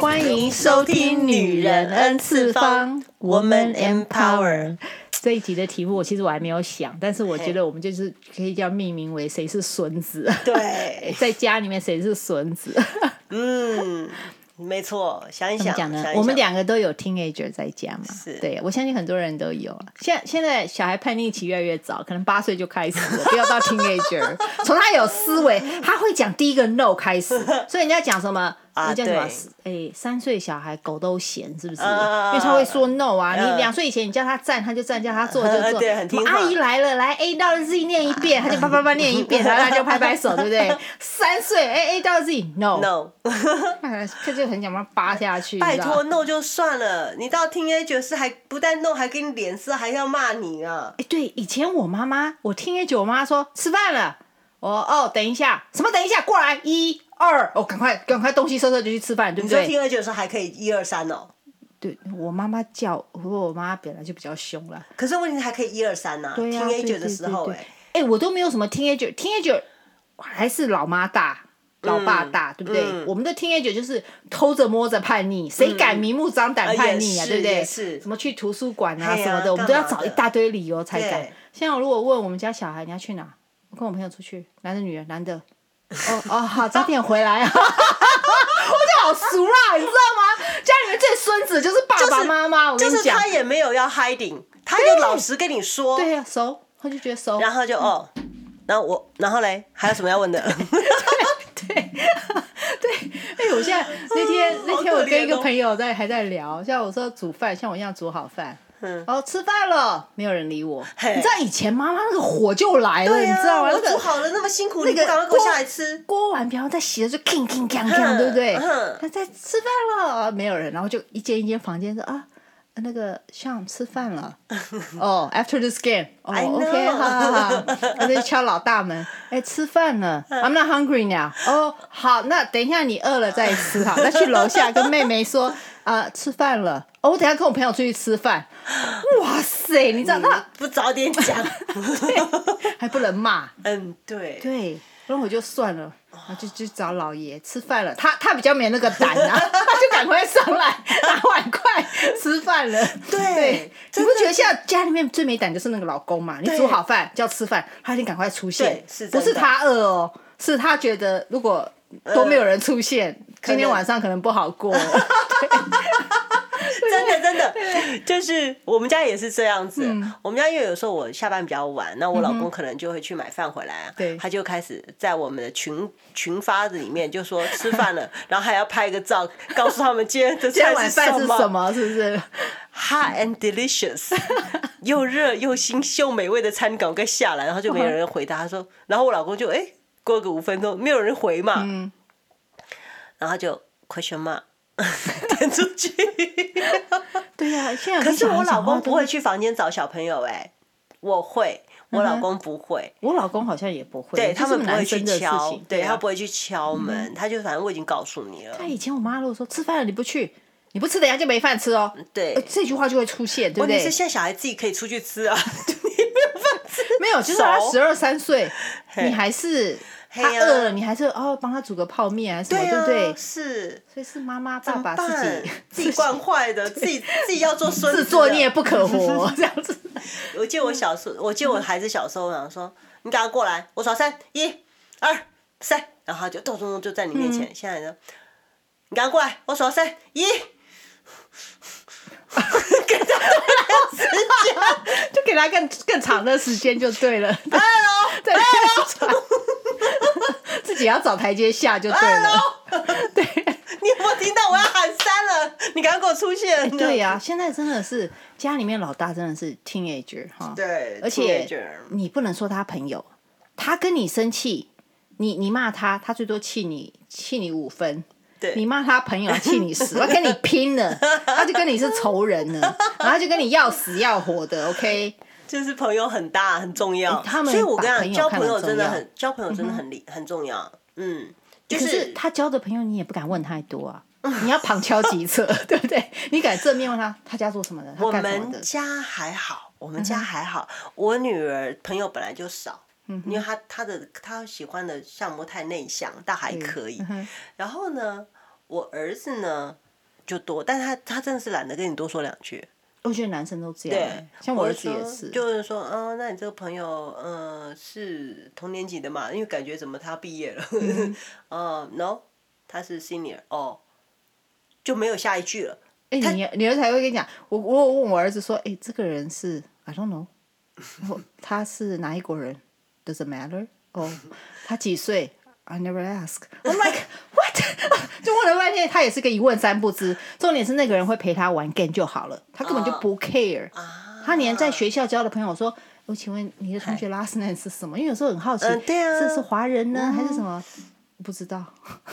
欢迎收听《女人 N 次方》，Woman Empower。这一集的题目，我其实我还没有想，但是我觉得我们就是可以叫命名为“谁是孙子”。对，在家里面谁是孙子？嗯。没错，想一想，讲呢，想一想我们两个都有 teenager 在家嘛？是，对，我相信很多人都有。现现在小孩叛逆期越来越早，可能八岁就开始了，不要到 teenager。从他有思维，他会讲第一个 no 开始，所以人家讲什么？啊，叫什么？哎，三岁小孩狗都嫌，是不是？因为他会说 no 啊。你两岁以前你叫他站，他就站；叫他坐就坐。对，很听话。阿姨来了，来 A 到 Z 念一遍，他就啪啪啪念一遍，然后他就拍拍手，对不对？三岁，哎 A 到 Z no no，他就很想把他扒下去。拜托 no 就算了，你到 teenager 是还不但 no，还给你脸色，还要骂你啊！哎，对，以前我妈妈，我 teenager，我妈说吃饭了，我哦等一下，什么等一下过来一。二哦，赶快赶快东西收收就去吃饭，对不对？你说听二九的时候还可以一二三哦。对，我妈妈叫，不过我妈本来就比较凶了。可是问题还可以一二三呐。对呀。听 A 九的时候，哎，哎，我都没有什么听 A 九，听 A 九还是老妈大，老爸大，对不对？我们的听 A 九就是偷着摸着叛逆，谁敢明目张胆叛逆啊？对不对？是。什么去图书馆啊什么的，我们都要找一大堆理由才敢。现在我如果问我们家小孩你要去哪，我跟我朋友出去，男的女的，男的。哦哦，好，早点回来啊！我就好熟啦，你知道吗？家里面最孙子就是爸爸妈妈，我跟你讲，就是他也没有要 hiding，他就老实跟你说，对呀，熟，他就觉得熟，然后就哦，然后我，然后嘞，还有什么要问的？对对对，哎，我现在那天那天我跟一个朋友在还在聊，像我说煮饭，像我一样煮好饭。嗯，哦，吃饭了，没有人理我。你知道以前妈妈那个火就来了，你知道吗？我煮好了那么辛苦，你赶快给我下来吃。锅碗瓢在洗的时候铿铿锵锵，对不对？他在吃饭了，没有人，然后就一间一间房间说啊，那个像吃饭了。哦，After this game，哦，OK，好好好，他在敲老大门，哎，吃饭了，I'm not hungry now。哦，好，那等一下你饿了再吃哈，那去楼下跟妹妹说。啊，吃饭了！哦，我等下跟我朋友出去吃饭。哇塞，你知道他不早点讲，还不能骂。嗯，对。对，然后我就算了，然后就去找老爷吃饭了。他他比较没那个胆啊，他就赶快上来拿碗筷吃饭了。对，你不觉得现在家里面最没胆就是那个老公嘛？你煮好饭叫吃饭，他一定赶快出现。不是他饿哦，是他觉得如果都没有人出现。今天晚上可能不好过，真的真的，就是我们家也是这样子。我们家因为有时候我下班比较晚，那我老公可能就会去买饭回来啊，他就开始在我们的群群发子里面就说吃饭了，然后还要拍个照，告诉他们今天的菜是什么，是不是？Hot and delicious，又热又新又美味的餐稿该下来，然后就没有人回答，他说，然后我老公就哎，过个五分钟没有人回嘛。然后就 question mark 点出去。对呀、啊，现在可是我老公不会去房间找小朋友哎，我会，我老公不会，我老公好像也不会，对他们不会去敲，对他不会去敲门，他就反正我已经告诉你了。他，以前我妈如果说吃饭了你不去，你不吃等下就没饭吃哦。对，这句话就会出现，对不对？问题是现在小孩自己可以出去吃啊，你没有饭吃，没有，就是他十二三岁，你还是。他饿了，你还是哦帮他煮个泡面还是什么，对不对？是，所以是妈妈爸爸自己 自己惯坏的，自己自己要做孙子，自作孽不可活这样子。我记得我小时候，我记得我孩子小时候，我想说你赶快过来，我数三，一、二、三，然后就咚咚咚就在你面前。现在呢，你赶快过来，我数三，一，给他时间？就给他更更长的时间就对了。哎呦，对。自己要找台阶下就对了。对，你有没有听到我要喊三了？你赶快给我出现。欸、对呀、啊，现在真的是家里面老大真的是 teenager 哈。对，而且你不能说他朋友，他跟你生气，你你骂他，他最多气你气你五分。对，你骂他朋友，气你死，他跟你拼了，他就跟你是仇人了，然后他就跟你要死要活的。OK。就是朋友很大很重要，他们所以我跟你讲，交朋友真的很交朋友真的很厉很重要。嗯，就是他交的朋友，你也不敢问太多啊，你要旁敲侧击，对不对？你敢正面问他，他家做什么的？我们家还好，我们家还好。我女儿朋友本来就少，因为他他的他喜欢的项目太内向，但还可以。然后呢，我儿子呢就多，但是他他真的是懒得跟你多说两句。我觉得男生都这样，对，像我儿子也是。就是说，嗯，那你这个朋友，嗯，是同年级的嘛？因为感觉怎么他毕业了？嗯，嗯，no，他是 senior，哦，就没有下一句了。哎，你你儿子还会跟你讲，我我问我儿子说，哎，这个人是 I don't know，他是哪一国人？Does it matter？哦，他几岁？I never ask。I'm like what？就问了半天，他也是个一问三不知。重点是那个人会陪他玩 game 就好了，他根本就不 care。他连在学校交的朋友说，我请问你的同学 last name 是什么？因为有时候很好奇，这是华人呢还是什么？不知道，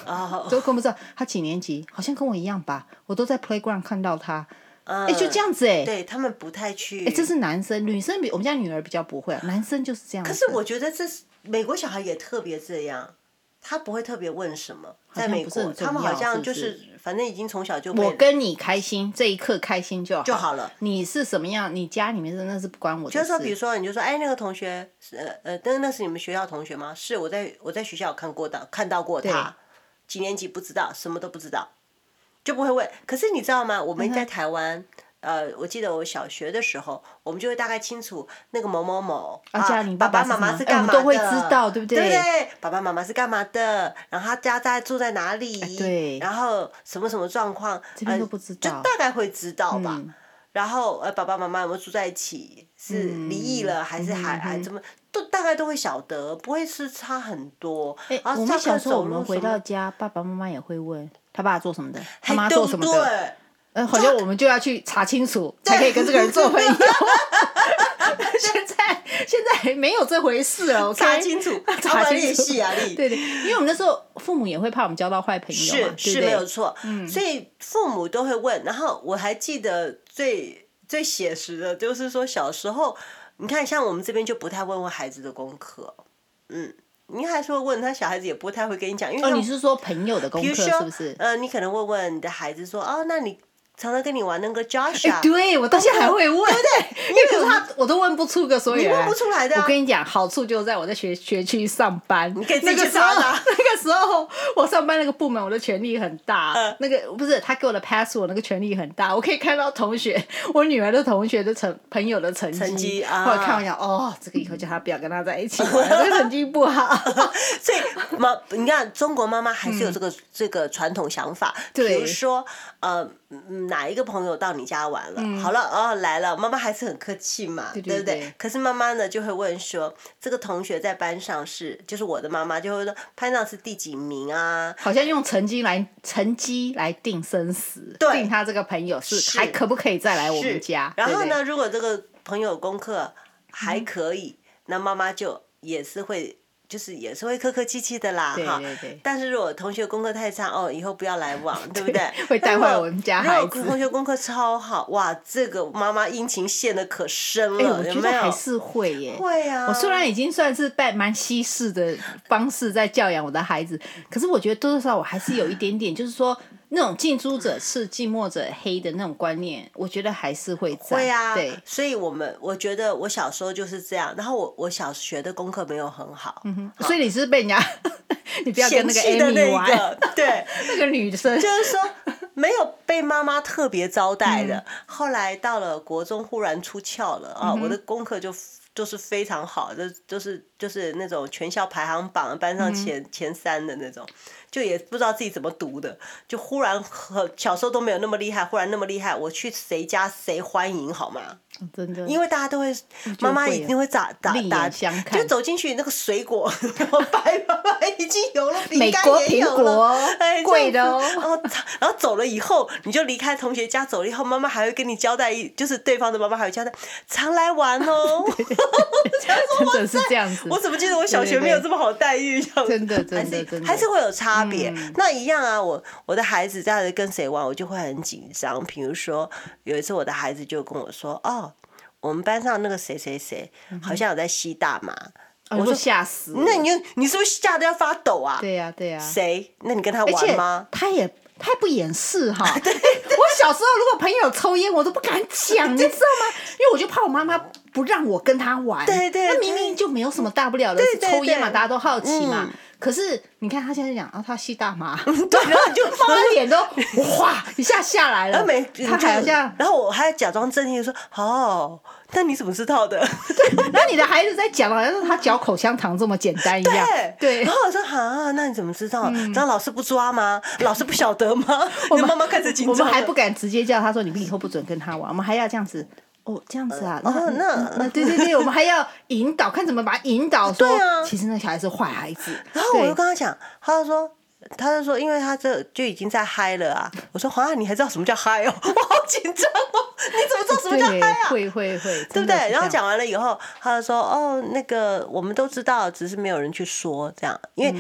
都跟不知道。他几年级？好像跟我一样吧。我都在 playground 看到他。哎，就这样子哎。对他们不太去。哎，这是男生，女生比我们家女儿比较不会，男生就是这样。可是我觉得这是美国小孩也特别这样。他不会特别问什么，在美国，他们好像就是反正已经从小就。我跟你开心，这一刻开心就好就好了。你是什么样？你家里面真的是不关我的事。就是说，比如说，你就说，哎，那个同学，呃呃，那那是你们学校同学吗？是，我在我在学校看过的，看到过他，几年级不知道，什么都不知道，就不会问。可是你知道吗？我们在台湾。呃，我记得我小学的时候，我们就会大概清楚那个某某某啊，爸爸妈妈是干嘛的，都会知道，对不对？对对？爸爸妈妈是干嘛的？然后他家在住在哪里？对。然后什么什么状况？这边都不知道。就大概会知道吧。然后呃，爸爸妈妈有没有住在一起？是离异了还是还还怎么？都大概都会晓得，不会是差很多。哎，我们小时候我们回到家，爸爸妈妈也会问他爸做什么的，他妈做什么的。嗯，好像我们就要去查清楚，才可以跟这个人做朋友。现在现在没有这回事了，查清楚，查清楚啊！对对，因为我们那时候父母也会怕我们交到坏朋友，是是没有错。嗯，所以父母都会问。然后我还记得最最写实的，就是说小时候，你看像我们这边就不太问问孩子的功课。嗯，你还说问他小孩子也不太会跟你讲，因为你是说朋友的功课是不是？呃，你可能问问你的孩子说，哦，那你。常常跟你玩那个 Josh 啊，对我到现在还会问，对不对？因为他我都问不出个所以然，问不出来的。我跟你讲，好处就在我在学学区上班，你可以自己去查啊。那个时候我上班那个部门，我的权力很大。那个不是他给我的 password，那个权力很大。我可以看到同学，我女儿的同学的成朋友的成绩，或者看我讲哦，这个以后叫他不要跟他在一起，这个成绩不好。所以妈，你看中国妈妈还是有这个这个传统想法，比如说呃。哪一个朋友到你家玩了？嗯、好了，哦，来了，妈妈还是很客气嘛，对，对不对？可是妈妈呢，就会问说，这个同学在班上是，就是我的妈妈就会说，班上是第几名啊？好像用成绩来成绩来定生死，对定他这个朋友是还可不可以再来我们家？然后呢，如果这个朋友功课还可以，嗯、那妈妈就也是会。就是也是会客客气气的啦，哈。但是如果同学功课太差，哦，以后不要来往，对不对？会带坏我们家孩子。如果同学功课超好，哇，这个妈妈殷勤献的可深了，有没有？我觉得还是会耶。会啊。我虽然已经算是带蛮西式的方式在教养我的孩子，可是我觉得多多少少我还是有一点点，就是说。那种近朱者赤，近墨者黑的那种观念，我觉得还是会在。会啊，对，所以我们我觉得我小时候就是这样。然后我我小学的功课没有很好，嗯哼，所以你是被人家，你不要跟那个 Amy 玩，那个、对，那个女生，就是说没有被妈妈特别招待的。嗯、后来到了国中，忽然出窍了啊，嗯、我的功课就就是非常好，就就是就是那种全校排行榜班上前、嗯、前三的那种。就也不知道自己怎么读的，就忽然和小时候都没有那么厉害，忽然那么厉害，我去谁家谁欢迎好吗？真的，因为大家都会，妈妈一定会打打打，就走进去那个水果，白爸爸已经有了，饼干也有了，哎，贵的哦。然后走了以后，你就离开同学家走了以后，妈妈还会跟你交代一，就是对方的妈妈还会交代，常来玩哦。真的是这样子，我怎么记得我小学没有这么好待遇？真的真的真的，还是会有差别。那一样啊，我我的孩子在跟谁玩，我就会很紧张。比如说有一次，我的孩子就跟我说：“哦。”我们班上那个谁谁谁，好像有在吸大麻。我说吓死！那你你是不是吓得要发抖啊？对呀对呀。谁？那你跟他玩吗？他也他也不掩饰哈。对我小时候如果朋友抽烟，我都不敢讲，你知道吗？因为我就怕我妈妈不让我跟他玩。对对，那明明就没有什么大不了的，是抽烟嘛，大家都好奇嘛。可是你看他现在讲啊，他吸大麻，对，然后你就妈妈脸都哗一下下来了。他好像，然后我还假装镇定说：“哦，那你怎么知道的？”然后你的孩子在讲，好像是他嚼口香糖这么简单一样。对。然后我说：“啊，那你怎么知道？然后老师不抓吗？老师不晓得吗？” 我们妈妈开始紧张，我们还不敢直接叫他说：“你们以后不准跟他玩。”我们还要这样子。哦，这样子啊，那那 那对对对，我们还要引导，看怎么把他引导说，其实那小孩是坏孩子。然后我就跟他讲，他就说，他就说，因为他这就已经在嗨了啊。我说，黄啊，你还知道什么叫嗨哦？我好紧张哦，你怎么知道什么叫嗨啊？会会会，对不对？然后讲完了以后，他就说，哦，那个我们都知道，只是没有人去说这样，因为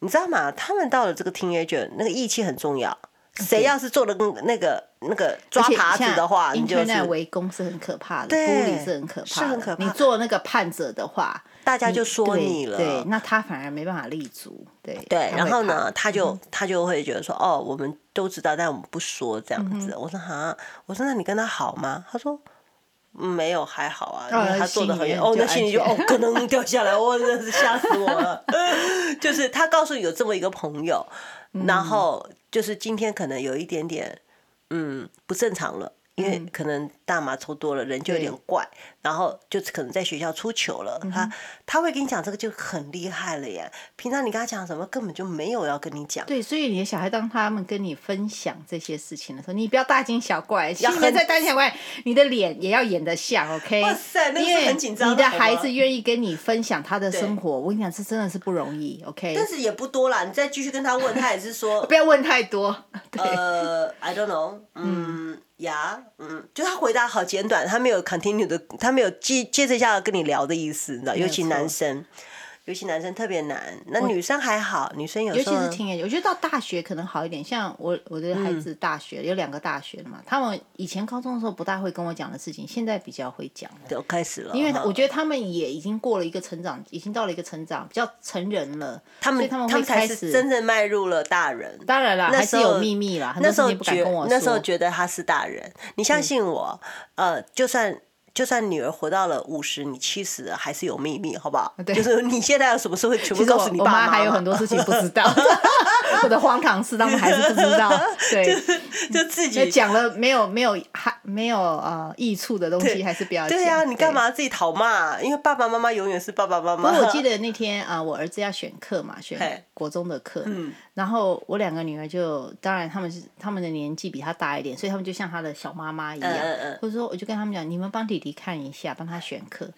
你知道吗？他们到了这个 teenager，那个义气很重要。谁要是做了跟那个那个抓耙子的话，你就是围攻是很可怕的，孤立是很可怕，是很可怕。你做那个叛者的话，大家就说你了，对，那他反而没办法立足，对对。然后呢，他就他就会觉得说，哦，我们都知道，但我们不说这样子。我说哈，我说那你跟他好吗？他说没有，还好啊，因为他做的很远。哦，那心里就哦，可能 掉下来，我真的是吓死我了。就是他告诉你有这么一个朋友，然后。就是今天可能有一点点，嗯，不正常了。因为可能大麻抽多了，人就有点怪，然后就可能在学校出糗了。他他会跟你讲这个就很厉害了耶。平常你跟他讲什么，根本就没有要跟你讲。对，所以你的小孩当他们跟你分享这些事情的时候，你不要大惊小怪，心里面在大惊小怪，你的脸也要演得像，OK？哇塞，那是很紧张。你的孩子愿意跟你分享他的生活，我跟你讲，这真的是不容易，OK？但是也不多啦，你再继续跟他问，他也是说 不要问太多。呃，I don't know，嗯。呀嗯，就他回答好简短，他没有 continue 的，他没有接接着下来跟你聊的意思，你知道，尤其男生。尤其男生特别难，那女生还好，女生有时候。尤其是听诶，我觉得到大学可能好一点。像我我的孩子大学、嗯、有两个大学的嘛，他们以前高中的时候不大会跟我讲的事情，现在比较会讲。都开始了。因为我觉得他们也已经过了一个成长，已经到了一个成长，比较成人了。他们他们会开始真正迈入了大人。当然了，还是有秘密啦。那时候觉那时候觉得他是大人，你相信我，嗯、呃，就算。就算女儿活到了五十，你七十还是有秘密，好不好？对就是你现在有什么事会全部告诉你爸妈。我妈还有很多事情不知道，我的荒唐事他们还是不知道。对，就就自己讲了没有没有还没有呃益处的东西，还是不要讲。对呀、啊，你干嘛自己讨骂？因为爸爸妈妈永远是爸爸妈妈。我记 得那天啊、呃，我儿子要选课嘛，选国中的课。嗯。然后我两个女儿就，当然他们是他们的年纪比他大一点，所以他们就像他的小妈妈一样。嗯嗯。或者说，我就跟他们讲，你们帮弟弟看一下，帮他选课。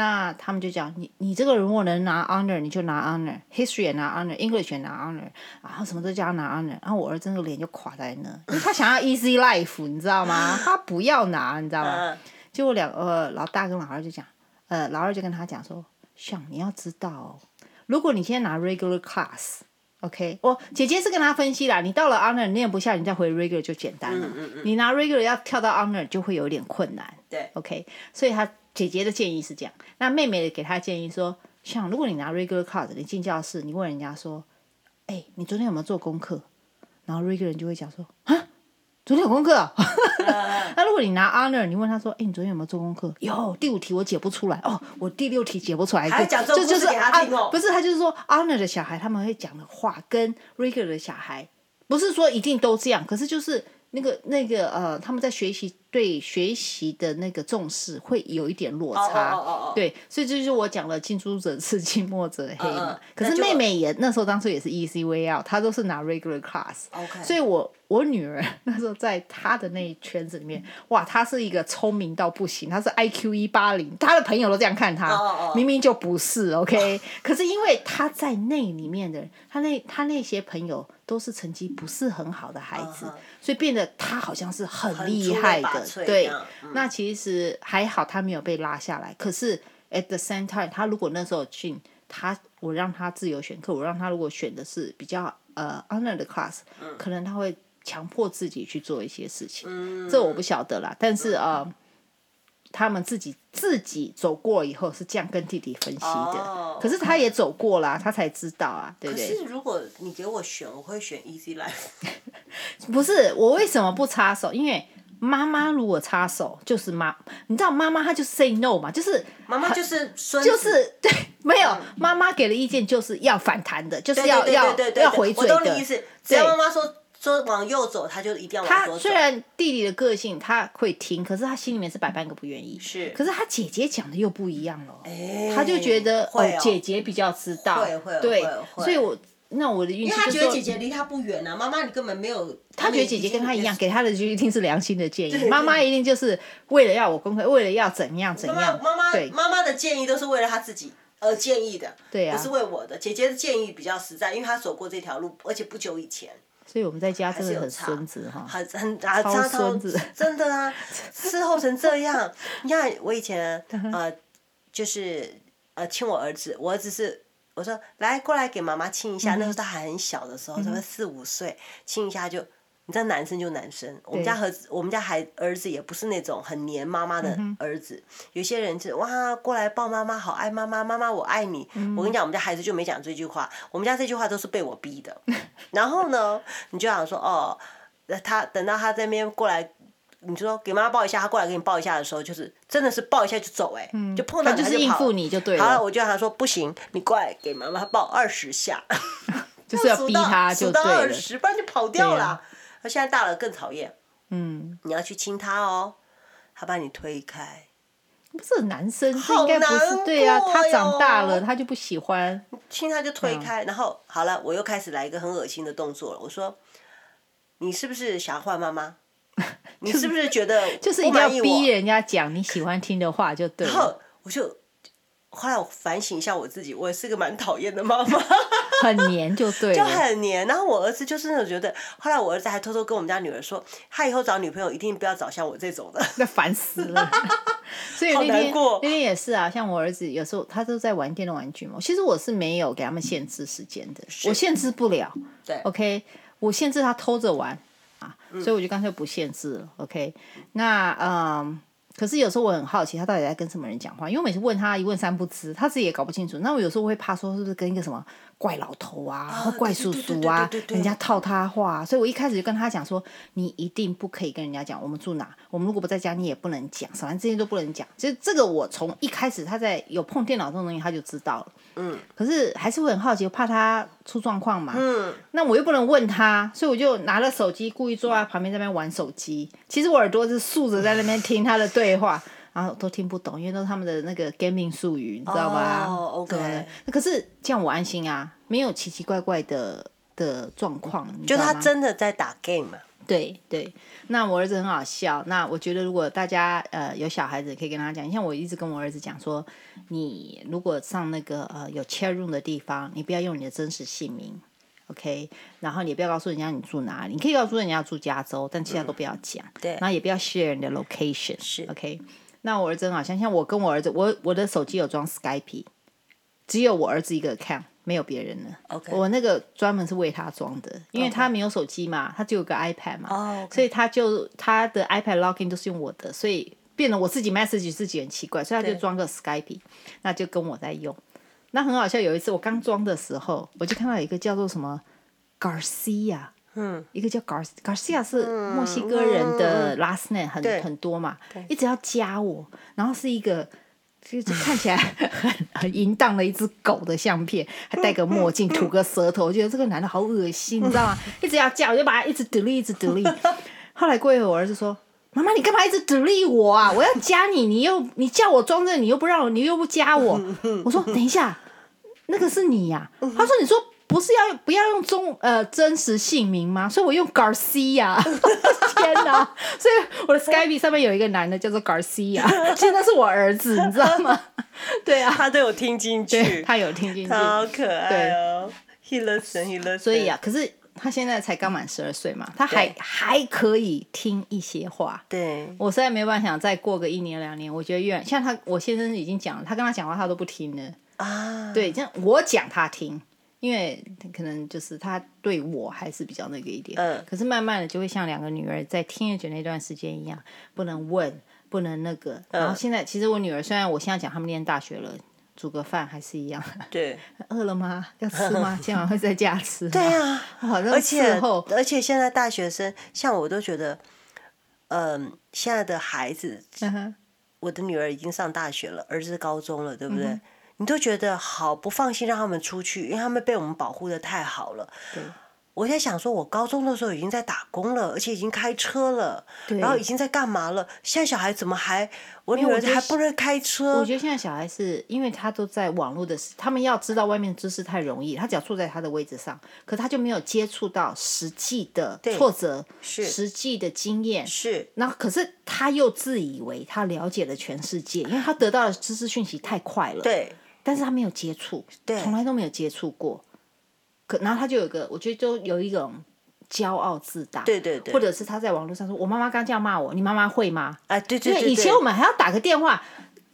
那他们就讲，你你这个人如果能拿 honor，你就拿 honor，history 也拿 honor，English 也拿 honor，然后什么都叫他拿 honor。然后我儿子那个脸就垮在那，因为他想要 easy life，你知道吗？他不要拿，你知道吗？结果两呃老大跟老二就讲，呃老二就跟他讲说，像你要知道哦，如果你现在拿 regular class。OK，我姐姐是跟他分析啦，你到了 honor 念不下，你再回 regular 就简单了。嗯嗯嗯、你拿 regular 要跳到 honor 就会有点困难。对，OK，所以他姐姐的建议是这样。那妹妹给她建议说，像如果你拿 regular class，你进教室，你问人家说，哎、欸，你昨天有没有做功课？然后 regular 人就会讲说，啊。昨天有功课、啊，那如果你拿 honor，你问他说：“哎、欸，你昨天有没有做功课？”有第五题我解不出来哦，我第六题解不出来。还讲这种故事给他听哦？不是，他就是说 honor 的小孩他们会讲的话跟 regular 的小孩不是说一定都这样，可是就是那个那个呃，他们在学习。对学习的那个重视会有一点落差，oh, oh, oh, oh. 对，所以这就是我讲了近朱者赤，近墨者黑嘛。Uh, uh, 可是妹妹也那时候当初也是 easy way out，她都是拿 regular class，Okay. 所以我我女儿 那时候在她的那一圈子里面，哇，她是一个聪明到不行，她是 IQ 一八零，她的朋友都这样看她，oh, oh, oh. 明明就不是，OK，、oh. 可是因为她在那里面的，她那她那些朋友都是成绩不是很好的孩子，uh. 所以变得他好像是很厉害的。对，嗯、那其实还好，他没有被拉下来。可是 at the same time，他如果那时候进他，我让他自由选课，我让他如果选的是比较呃 honor 的 class，、嗯、可能他会强迫自己去做一些事情。嗯、这我不晓得啦。但是呃，嗯、他们自己自己走过以后是这样跟弟弟分析的。哦、可是他也走过啦，他才知道啊，对不对？可是如果你给我选，我会选 easy life。不是，我为什么不插手？因为妈妈如果插手，就是妈，你知道妈妈她就 say no 嘛，就是妈妈就是就是 对，没有妈妈给的意见就是要反弹的，就是要要要回嘴的。我懂你意思，只要妈妈说说往右走，他就一定要往左走。他虽然弟弟的个性他会听，可是他心里面是百般个不愿意。是，可是他姐姐讲的又不一样了。哎，他就觉得哦，姐姐比较知道，会会对，所以我。那我的运气因为他觉得姐姐离他不远啊，妈妈你根本没有。他觉得姐姐跟他一样，给他的就一定是良心的建议。妈妈一定就是为了要我功课，为了要怎样怎样。妈妈对妈妈的建议都是为了他自己而建议的，对啊，不是为我的。姐姐的建议比较实在，因为她走过这条路，而且不久以前。所以我们在家真的很孙子哈，很很啊，超孙子，真的啊，伺候成这样。你看我以前呃，就是呃亲我儿子，我儿子是。我说来过来给妈妈亲一下，那时候他还很小的时候，什么四五岁，亲一下就，你知道男生就男生，我们家儿子，我们家孩儿子也不是那种很黏妈妈的儿子，有些人就哇过来抱妈妈，好爱妈妈，妈妈我爱你。我跟你讲，我们家孩子就没讲这句话，我们家这句话都是被我逼的。然后呢，你就想说哦，他等到他这边过来。你就说给妈妈抱一下，他过来给你抱一下的时候，就是真的是抱一下就走，哎，就碰到他就跑。就是应付你就对了。好了，我就跟他说不行，你过来给妈妈抱二十下，就是要 逼他就对了。数到二十，不然就跑掉了。他现在大了更讨厌。嗯。你要去亲他哦，他把你推开。不是男生，应该不是对啊。他长大了，他就不喜欢。亲他就推开，然后好了，我又开始来一个很恶心的动作了。我说，你是不是想换妈妈？你是不是觉得就是一定要逼人家讲你喜欢听的话就对了？然后我就后来我反省一下我自己，我也是个蛮讨厌的妈妈，很黏就对，就很黏。然后我儿子就是那种觉得，后来我儿子还偷偷跟我们家女儿说，他以后找女朋友一定不要找像我这种的，那烦死了。所以那天那天也是啊，像我儿子有时候他都在玩电动玩具嘛，其实我是没有给他们限制时间的，我限制不了。对，OK，我限制他偷着玩。啊，所以我就干脆不限制了，OK？那嗯，可是有时候我很好奇，他到底在跟什么人讲话？因为每次问他一问三不知，他自己也搞不清楚。那我有时候会怕说是不是跟一个什么怪老头啊、或怪叔叔啊，人家套他话。所以我一开始就跟他讲说，你一定不可以跟人家讲我们住哪，我们如果不在家，你也不能讲，反正这些都不能讲。其实这个我从一开始他在有碰电脑这种东西，他就知道了。嗯，可是还是会很好奇，我怕他出状况嘛。嗯，那我又不能问他，所以我就拿了手机，故意坐在旁边在那边玩手机。其实我耳朵是竖着在那边听他的对话，然后都听不懂，因为都是他们的那个 gaming 术语，你知道吧？哦，OK。那可是这样我安心啊，没有奇奇怪怪的的状况。就他真的在打 game 嘛？对对，那我儿子很好笑。那我觉得如果大家呃有小孩子，可以跟他讲，像我一直跟我儿子讲说，你如果上那个呃有 chat room 的地方，你不要用你的真实姓名，OK？然后你也不要告诉人家你住哪里，你可以告诉人家住加州，但其他都不要讲。嗯、对，然后也不要 share 你的 location，是 OK？那我儿子很好像像我跟我儿子，我我的手机有装 Skype，只有我儿子一个 account。没有别人了。我那个专门是为他装的，因为他没有手机嘛，他就有个 iPad 嘛，oh. 所以他就他的 iPad login 都是用我的，所以变得我自己 message 自己很奇怪，所以他就装个 Skype，那就跟我在用。那很好笑，有一次我刚装的时候，我就看到一个叫做什么 Garcia，嗯，一个叫 Gar Garcia 是墨西哥人的 last name，很很多嘛，一直要加我，然后是一个。就是看起来 很很淫荡的一只狗的相片，还戴个墨镜，吐个舌头，我觉得这个男的好恶心，你知道吗？一直要叫，我就把他一直 delete，一直 delete。后来过一会儿，我儿子说：“妈妈，你干嘛一直 delete 我啊？我要加你，你又你叫我装着，你又不让我，你又不加我。”我说：“等一下，那个是你呀、啊。”他说：“你说。”不是要不要用中呃真实姓名吗？所以我用 Garcia，天哪！所以我的 Skype 上面有一个男的叫做 Garcia，现在是我儿子，你知道吗？对啊，他都有听进去，他有听进去，好可爱哦。He listen, he listen。所以啊，可是他现在才刚满十二岁嘛，他还还可以听一些话。对，我实在没办法想再过个一年两年，我觉得越像他，我先生已经讲了，他跟他讲话他都不听了啊。对，这样我讲他听。因为可能就是他对我还是比较那个一点，嗯，可是慢慢的就会像两个女儿在听觉那段时间一样，不能问，不能那个。然后现在其实我女儿虽然我现在讲他们念大学了，煮个饭还是一样。对，饿了吗？要吃吗？今晚会在家吃。对啊，而且而且现在大学生像我都觉得，嗯，现在的孩子，我的女儿已经上大学了，儿子高中了，对不对？你都觉得好不放心让他们出去，因为他们被我们保护的太好了。我在想说，我高中的时候已经在打工了，而且已经开车了，然后已经在干嘛了？现在小孩怎么还？我女儿还不能开车。我觉得现在小孩是因为他都在网络的，他们要知道外面知识太容易，他只要坐在他的位置上，可他就没有接触到实际的挫折，是实际的经验。是。那可是他又自以为他了解了全世界，因为他得到的知识讯息太快了。对。但是他没有接触，对，从来都没有接触过。可，然后他就有一个，我觉得就有一种骄傲自大，对对对，或者是他在网络上说：“我妈妈刚这样骂我，你妈妈会吗？”哎、啊，对对对，对，以前我们还要打个电话，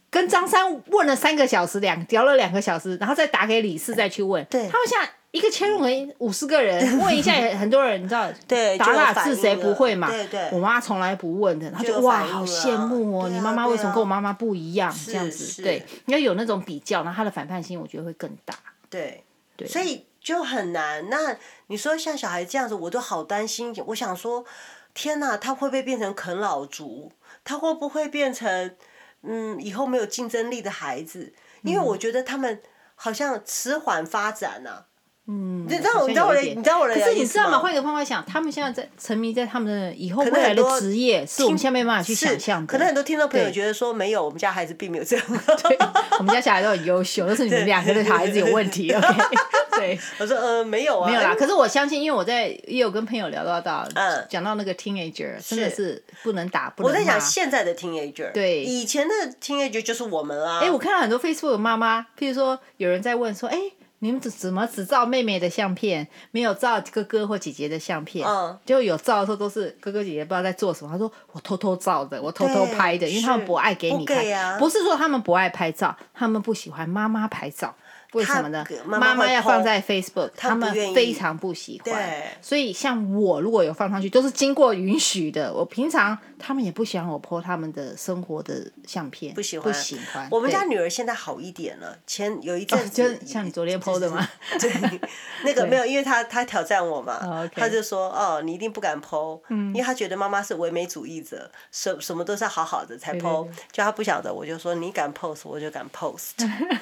跟张三问了三个小时，两聊了两个小时，然后再打给李四再去问。对，他们现在一个千人五十个人 问一下，也很多人你知道，对，打打字谁不会嘛？对对，我妈从来不问的，她就，就哇，好羡慕哦，啊、你妈妈为什么跟我妈妈不一样？这样子，对，你要有那种比较，然后他的反叛心，我觉得会更大。对对，所以。就很难。那你说像小孩这样子，我都好担心。我想说，天哪，他会不会变成啃老族？他会不会变成嗯，以后没有竞争力的孩子？因为我觉得他们好像迟缓发展呐、啊。嗯，你知道，你知道我的，你知道我的。可是你知道吗？换一个方法想，他们现在在沉迷在他们的以后未来的职业，是我们现在没办法去想象的。可能很多听众朋友觉得说，没有，我们家孩子并没有这样。对，我们家小孩都很优秀，都是你们两个的小孩子有问题。OK，对，我说呃没有啊，没有啦。可是我相信，因为我在也有跟朋友聊到到，嗯，讲到那个 teenager 真的是不能打，不能骂。我在想现在的 teenager，对，以前的 teenager 就是我们啊。哎，我看到很多 Facebook 的妈妈，譬如说有人在问说，哎。你们怎怎么只照妹妹的相片，没有照哥哥或姐姐的相片？嗯，就有照的时候都是哥哥姐姐不知道在做什么。他说我偷偷照的，我偷偷拍的，因为他们不爱给你看。不，啊、不是说他们不爱拍照，他们不喜欢妈妈拍照。为什么呢？妈妈要放在 Facebook，他们非常不喜欢。所以像我如果有放上去，都是经过允许的。我平常他们也不喜欢我 po 他们的生活的相片，不喜欢。不喜欢。我们家女儿现在好一点了，前有一阵子，就像你昨天 po 的吗？对，那个没有，因为她她挑战我嘛，她就说哦，你一定不敢 po，因为她觉得妈妈是唯美主义者，什什么都是要好好的才 po，就她不晓得，我就说你敢 post，我就敢 post，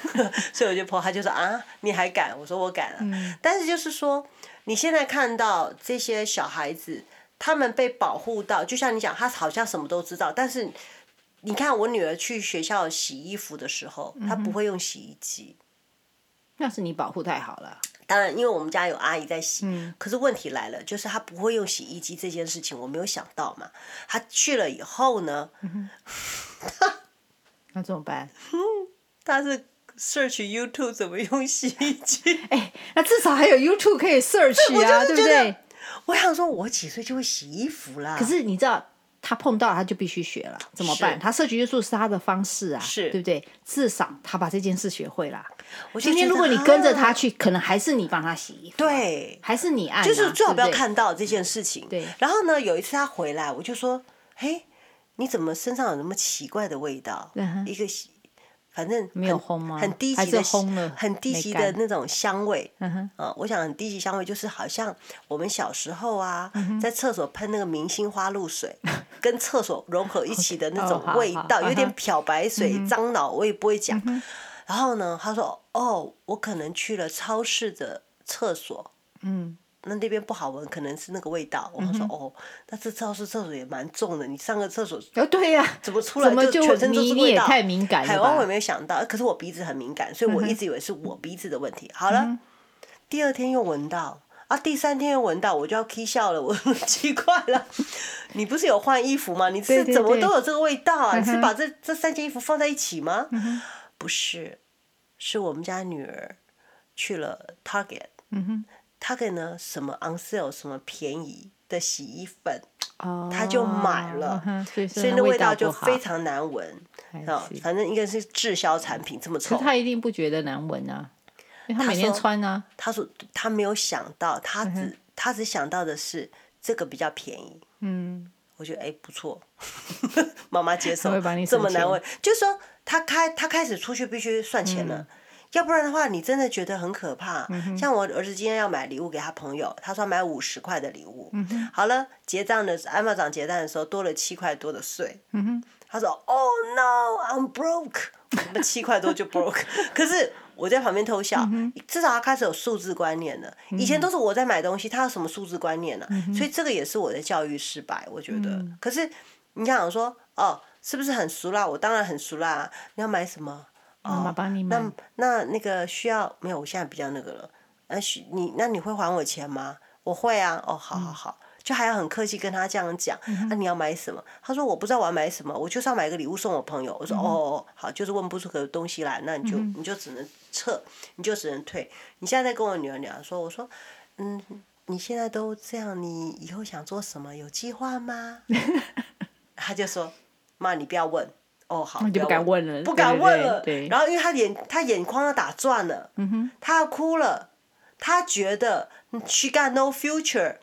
所以我就 po，她就说啊，你还敢？我说我敢啊。嗯、但是就是说，你现在看到这些小孩子，他们被保护到，就像你讲，他好像什么都知道。但是你看我女儿去学校洗衣服的时候，她不会用洗衣机。那是你保护太好了。当然，因为我们家有阿姨在洗。嗯、可是问题来了，就是她不会用洗衣机这件事情，我没有想到嘛。她去了以后呢？嗯、那怎么办？她是。Search YouTube 怎么用洗衣机？哎、欸，那至少还有 YouTube 可以 search 啊，对不对？我想说，我几岁就会洗衣服啦。可是你知道，他碰到他就必须学了，怎么办？他 search YouTube 是他的方式啊，是对不对？至少他把这件事学会了。我今天如果你跟着他去，可能还是你帮他洗衣服，对，还是你按、啊，就是最好不要看到这件事情。对。然后呢，有一次他回来，我就说：“嘿，你怎么身上有那么奇怪的味道？”一个洗。反正没有烘吗？很低级的，很低级的那种香味。嗯哼，我想很低级香味就是好像我们小时候啊，在厕所喷那个明星花露水，跟厕所融合一起的那种 味道，有点漂白水，脏脑我也不会讲。然后呢，他说：“哦，我可能去了超市的厕所。”嗯。那那边不好闻，可能是那个味道。我说哦，那这超市厕所也蛮重的。你上个厕所，哦对呀，怎么出来就全身都是味道？太敏感了。海湾我也没有想到，可是我鼻子很敏感，所以我一直以为是我鼻子的问题。好了，第二天又闻到啊，第三天又闻到，我就要 k 笑了。我 奇怪了，你不是有换衣服吗？你是怎么都有这个味道啊？你是把这这三件衣服放在一起吗？不是，是我们家女儿去了 Target。嗯哼。他给呢什么 on sale 什么便宜的洗衣粉，他就买了，所以那味道就非常难闻。反正应该是滞销产品，这么臭。他一定不觉得难闻啊，因为他每天穿啊。他说他没有想到，他只他只想到的是这个比较便宜。嗯，我觉得哎不错，妈妈接受。这么难闻，就是说他开他开始出去必须算钱了。要不然的话，你真的觉得很可怕。嗯、像我儿子今天要买礼物给他朋友，他说买五十块的礼物。嗯、好了，结账的 Amazon 结账的时候多了七块多的税。嗯、他说：“Oh no, I'm broke。”那七块多就 broke。可是我在旁边偷笑，嗯、至少他开始有数字观念了。以前都是我在买东西，他有什么数字观念呢、所以这个也是我的教育失败，我觉得。嗯、可是你想说，哦，是不是很熟啦？我当然很熟啦。你要买什么？妈妈帮你买。那那那个需要没有？我现在比较那个了。那需你那你会还我钱吗？我会啊。哦，好好好，嗯、就还要很客气跟他这样讲。那、嗯啊、你要买什么？他说我不知道我要买什么，我就是要买个礼物送我朋友。我说、嗯、哼哦好，就是问不出个东西来，那你就、嗯、你就只能撤，你就只能退。你现在在跟我女儿聊说，我说嗯，你现在都这样，你以后想做什么？有计划吗？他就说妈，你不要问。哦，好，你就不敢问了，不敢问了。然后，因为他眼他眼眶要打转了，嗯、哼他要哭了，他觉得 she got no future。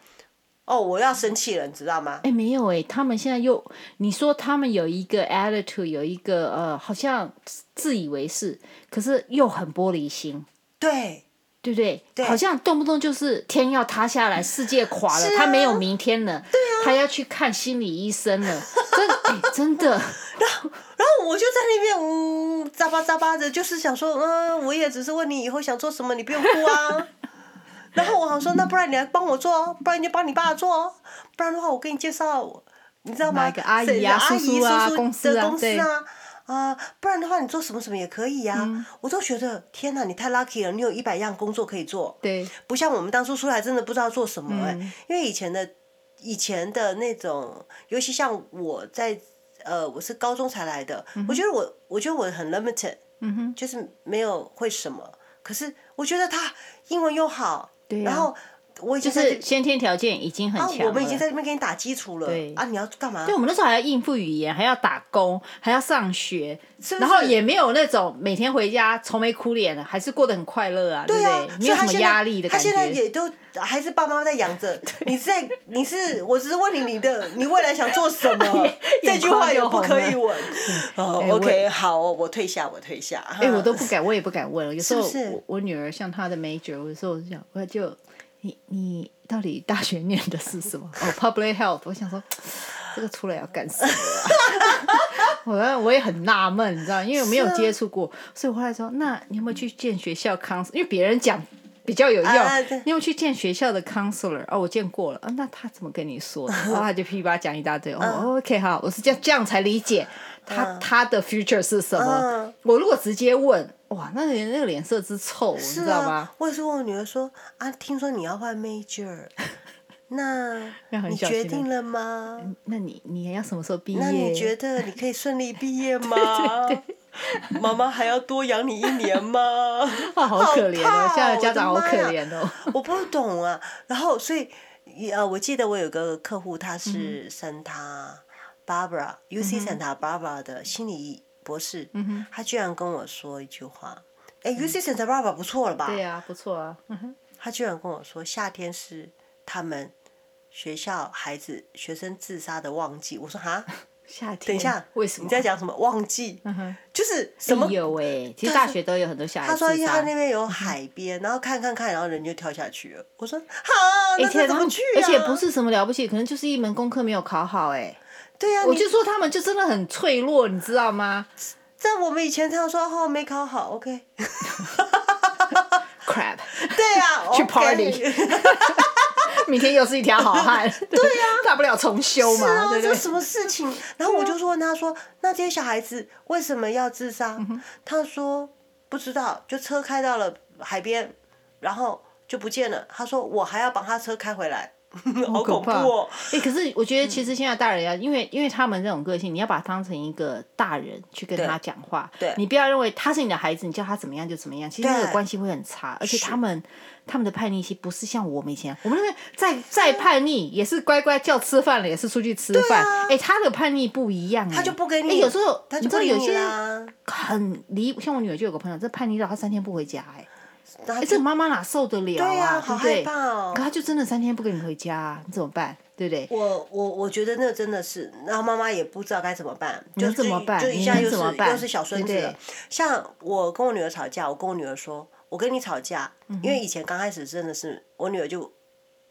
哦，我要生气了，你知道吗？哎，没有哎，他们现在又你说他们有一个 attitude，有一个呃，好像自以为是，可是又很玻璃心。对。对不对？对好像动不动就是天要塌下来，世界垮了，啊、他没有明天了，对啊、他要去看心理医生了，真、欸、真的。然后，然后我就在那边呜咂巴咂巴的，就是想说，嗯，我也只是问你以后想做什么，你不用哭啊。然后我好说，那不然你来帮我做哦，不然你就帮你爸做哦，不然的话我给你介绍，你知道吗？哪个阿姨啊、阿姨、叔叔啊、公司啊，对。啊，不然的话，你做什么什么也可以呀、啊。嗯、我都觉得天哪，你太 lucky 了，你有一百样工作可以做。对，不像我们当初出来真的不知道做什么哎、欸，嗯、因为以前的以前的那种，尤其像我在呃，我是高中才来的，嗯、我觉得我我觉得我很 limited，嗯哼，就是没有会什么。可是我觉得他英文又好，对啊、然后。我就是先天条件已经很强了，我们已经在这边给你打基础了。对啊，你要干嘛？对，我们那时候还要应付语言，还要打工，还要上学，然后也没有那种每天回家愁眉苦脸的，还是过得很快乐啊，对不对？没有什么压力的感觉。他现在也都还是爸妈在养着。你在，你是，我只是问你，你的，你未来想做什么？这句话有不可以问。哦，OK，好，我退下，我退下。哎，我都不敢，我也不敢问。有时候我女儿像她的 major，有时候我就想，我就。你你到底大学念的是什么？哦、oh,，public health。我想说，这个出来要干什么啊？我我也很纳闷，你知道，因为我没有接触过，啊、所以我后来说，那你有没有去见学校 counselor？因为别人讲比较有用，啊、你有去见学校的 counselor？哦，我见过了。啊，那他怎么跟你说的？然 后他就噼啪讲一大堆。哦、oh,，OK，好，我是这样这样才理解他、啊、他的 future 是什么。啊、我如果直接问。哇，那你那个脸色之臭，啊、你知道吗？我也是问我女儿说啊，听说你要换 major，那 你决定了吗？那你你还要什么时候毕业？那你觉得你可以顺利毕业吗？对对 对，妈妈还要多养你一年吗？啊，好可怜哦，现在的家长好可怜哦。我不懂啊，然后所以呃，我记得我有个客户，他是 Santa Barbara，UC Santa Barbara 的心理。博士，他居然跟我说一句话，哎，UC Santa Barbara 不错了吧？对呀、啊，不错啊。他居然跟我说，夏天是他们学校孩子学生自杀的旺季。我说哈，夏天？等一下，为什么？你在讲什么旺季？嗯、就是什么？有哎、欸，其实大学都有很多小孩。他说他那边有海边，然后看看看，然后人就跳下去了。我说哈，那怎么去、啊欸、而且不是什么了不起，可能就是一门功课没有考好哎、欸。对呀，我就说他们就真的很脆弱，你知道吗？在我们以前他说哦没考好，OK。Crap。对呀，去 party。明天又是一条好汉。对呀，大不了重修嘛。是啊，这什么事情？然后我就说问他说，那这些小孩子为什么要自杀？他说不知道，就车开到了海边，然后就不见了。他说我还要把他车开回来。好恐怖哦！哎、欸，可是我觉得其实现在大人要，因为因为他们这种个性，你要把他当成一个大人去跟他讲话。对，你不要认为他是你的孩子，你叫他怎么样就怎么样，其实那个关系会很差。而且他们他们的叛逆期不是像我们以前，我们那边再再叛逆也是乖乖叫吃饭了，也是出去吃饭。哎、啊欸，他的叛逆不一样、欸，他就不跟你。哎、欸，有时候你知道有些很离，像我女儿就有个朋友，这叛逆到他三天不回家、欸，哎。哎，这妈妈哪受得了啊？对呀，好害怕哦。可她就真的三天不跟你回家，你怎么办？对不对？我我我觉得那真的是，然后妈妈也不知道该怎么办，就怎么办？就一下又是又是小孙子。像我跟我女儿吵架，我跟我女儿说，我跟你吵架，因为以前刚开始真的是我女儿就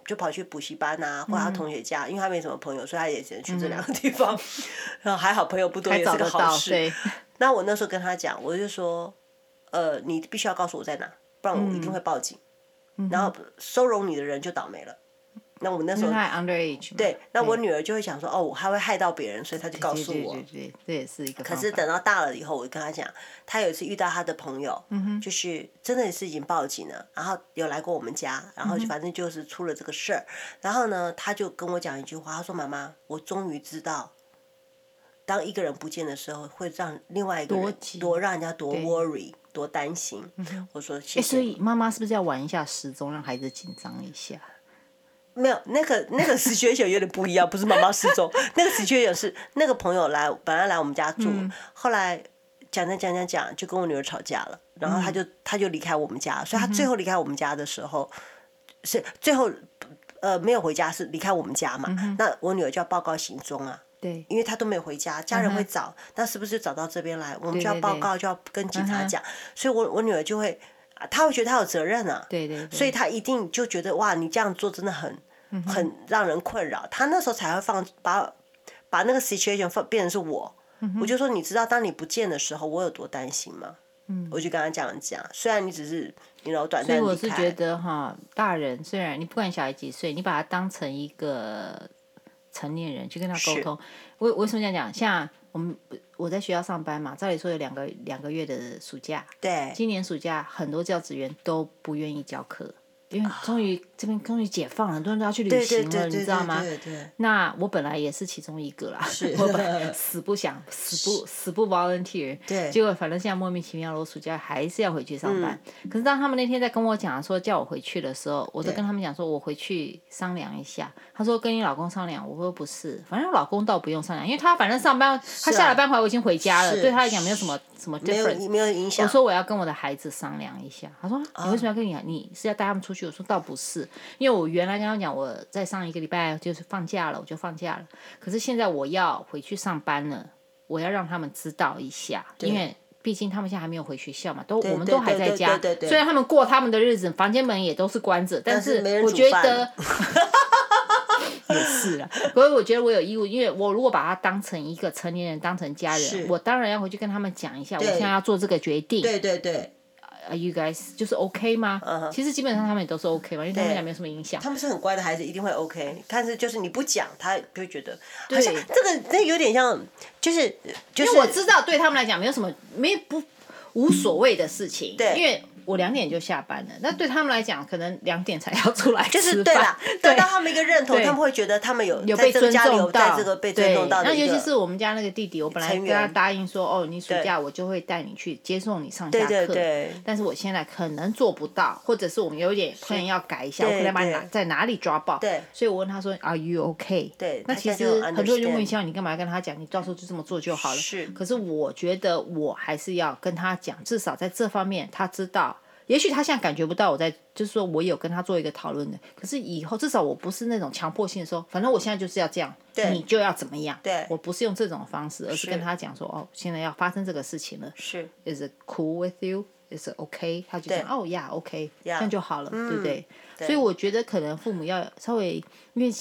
就跑去补习班啊，或者她同学家，因为她没什么朋友，所以她也只能去这两个地方。然后还好朋友不多也是个好事。那我那时候跟她讲，我就说，呃，你必须要告诉我在哪，不然我一定会报警。然后收容你的人就倒霉了。那我那时候对，那我女儿就会想说，哦，我还会害到别人，所以她就告诉我。对对对，这也是一个。可是等到大了以后，我就跟她讲，她有一次遇到她的朋友，就是真的是已经报警了，然后有来过我们家，然后反正就是出了这个事儿，然后呢，她就跟我讲一句话，她说：“妈妈，我终于知道，当一个人不见的时候，会让另外一个人多让人家多 worry，多担心。”我说：“谢谢。”所以妈妈是不是要玩一下失踪，让孩子紧张一下？没有，那个那个 situation 有点不一样，不是妈妈失踪，那个 situation 是那个朋友来，本来来我们家住，嗯、后来讲讲讲讲讲，就跟我女儿吵架了，然后他就他就离开我们家，所以他最后离开我们家的时候，嗯、是最后呃没有回家，是离开我们家嘛？嗯、那我女儿就要报告行踪啊，对，因为他都没有回家，家人会找，那、嗯、是不是找到这边来，我们就要报告，就要跟警察讲，所以我我女儿就会。她会觉得她有责任啊，对对对，所以她一定就觉得哇，你这样做真的很很让人困扰。她那时候才会放把把那个 situation 放变成是我，我就说你知道当你不见的时候我有多担心吗？嗯我就跟他这样讲，虽然你只是你老短暂离开。所以我是觉得哈，大人虽然你不管小孩几岁，你把他当成一个成年人去跟他沟通。我为什么这样讲？像。我们我在学校上班嘛，照理说有两个两个月的暑假，对，今年暑假很多教职员都不愿意教课。因为终于这边终于解放了，很多人都要去旅行了，你知道吗？那我本来也是其中一个啦，我本来 死不想死不死不 volunteer，结果反正现在莫名其妙，我暑假还是要回去上班。可是当他们那天在跟我讲说叫我回去的时候，我就跟他们讲说我回去商量一下。他说跟你老公商量，我说不是，反正我老公倒不用商量，因为他反正上班，他下了班回来我已经回家了，对他来讲没有什么什么 difference，没有影响。我说我要跟我的孩子商量一下，他说你为什么要跟你？你是要带他们出去？我说倒不是，因为我原来跟他讲，我在上一个礼拜就是放假了，我就放假了。可是现在我要回去上班了，我要让他们知道一下，因为毕竟他们现在还没有回学校嘛，都我们都还在家。虽然他们过他们的日子，房间门也都是关着，但是我觉得 也是啊。所以我觉得我有义务，因为我如果把他当成一个成年人，当成家人，我当然要回去跟他们讲一下，我现在要做这个决定。对对对。Are you guys 就是 OK 吗？其实基本上他们也都是 OK 嘛，因为他们讲没有什么影响。他们是很乖的孩子，一定会 OK。但是就是你不讲，他就会觉得好像这个那有点像，就是就是我知道对他们来讲没有什么没不无所谓的事情，对，因为。我两点就下班了，那对他们来讲，可能两点才要出来吃饭。就是对啦，得到他们一个认同，他们会觉得他们有有被尊重到，这个被尊重到。那尤其是我们家那个弟弟，我本来跟他答应说，哦，你暑假我就会带你去接送你上下课。但是我现在可能做不到，或者是我们有点可能要改一下，我可能把你在哪里抓爆。对，所以我问他说，Are you okay？对，那其实很多人就问一下，你干嘛要跟他讲？你到时候就这么做就好了。是。可是我觉得我还是要跟他讲，至少在这方面他知道。也许他现在感觉不到我在，就是说我有跟他做一个讨论的。可是以后至少我不是那种强迫性的说，反正我现在就是要这样，对你就要怎么样。对，我不是用这种方式，而是跟他讲说，哦，现在要发生这个事情了。是，Is it cool with you? Is it okay? 他就讲，哦呀，OK，这样就好了，对不对？所以我觉得可能父母要稍微，因为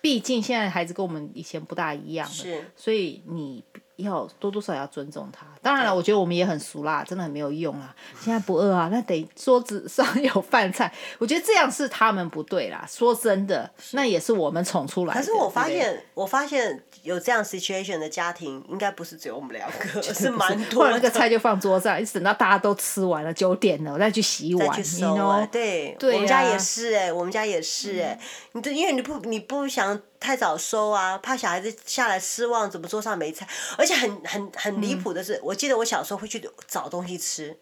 毕竟现在孩子跟我们以前不大一样，是，所以你。要多多少少要尊重他。当然了，我觉得我们也很俗啦，真的很没有用啊。现在不饿啊，那得桌子上有饭菜。我觉得这样是他们不对啦。说真的，那也是我们宠出来的。可是我发现，我发现有这样 situation 的家庭，应该不是只有我们两个，是蛮多。那个菜就放桌上，一直等到大家都吃完了，九点了，我再去洗碗。再去收啊。对，我们家也是哎，我们家也是哎。你对，因为你不，你不想。太早收啊，怕小孩子下来失望，怎么桌上没菜？而且很很很离谱的是，我记得我小时候会去找东西吃，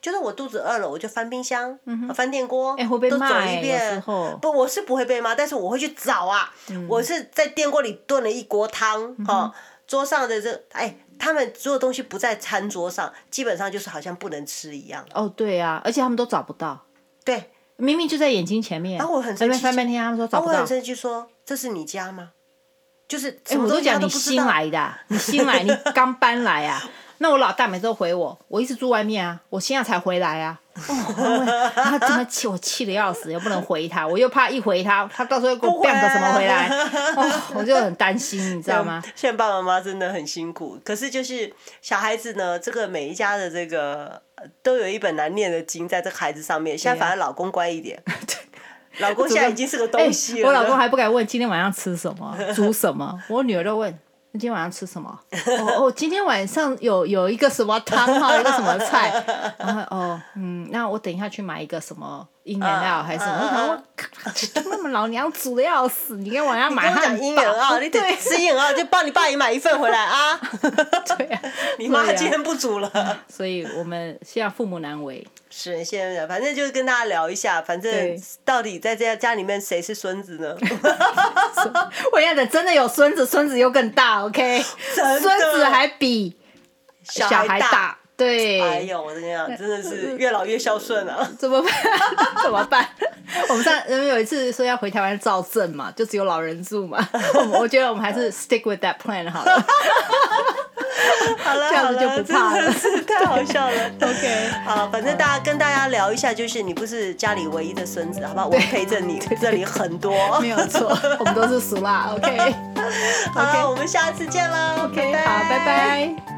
就是我肚子饿了，我就翻冰箱，翻电锅，都走一遍。不，我是不会被骂，但是我会去找啊。我是在电锅里炖了一锅汤，哈，桌上的这哎他们所有东西不在餐桌上，基本上就是好像不能吃一样。哦，对啊，而且他们都找不到。对，明明就在眼睛前面。然后我很生气，翻半天他们说找不到。我很生气说：“这是你家吗？”就是，哎，我都讲你新来的，你新来，你刚搬来啊。那我老大每次都回我，我一直住外面啊，我现在才回来啊。哦，他真的气我气得要死，又不能回他，我又怕一回他，他到时候又给我变个什么回来，哦，我就很担心，你知道吗？现在爸爸妈妈真的很辛苦，可是就是小孩子呢，这个每一家的这个都有一本难念的经在这个孩子上面。现在反而老公乖一点，老公现在已经是个东西了。我老公还不敢问今天晚上吃什么，煮什么，我女儿都问。今天晚上吃什么？哦哦，今天晚上有有一个什么汤啊，一个什么菜？然后哦，嗯，那我等一下去买一个什么饮料还是什么？然后我那么老娘煮的要死，你给我要买汉堡啊？你得吃饮料就帮你爸也买一份回来啊！对啊，你妈今天不煮了，所以我们现在父母难为。是，现在反正就是跟大家聊一下，反正到底在这家家里面谁是孙子呢？我现在真的有孙子，孙子又更大，OK？孙子还比小孩大，对。哎呦，我跟你讲，真的是越老越孝顺啊！怎么办？怎么办？我们上因为有一次说要回台湾造镇嘛，就只有老人住嘛，我觉得我们还是 stick with that plan 好了。好了好了，真的是太好笑了。OK，好，反正大家跟大家聊一下，就是你不是家里唯一的孙子，好不好？我陪着你，这里很多，没有错，我们都是俗辣。OK，OK，好，我们下次见喽。OK，好，拜拜。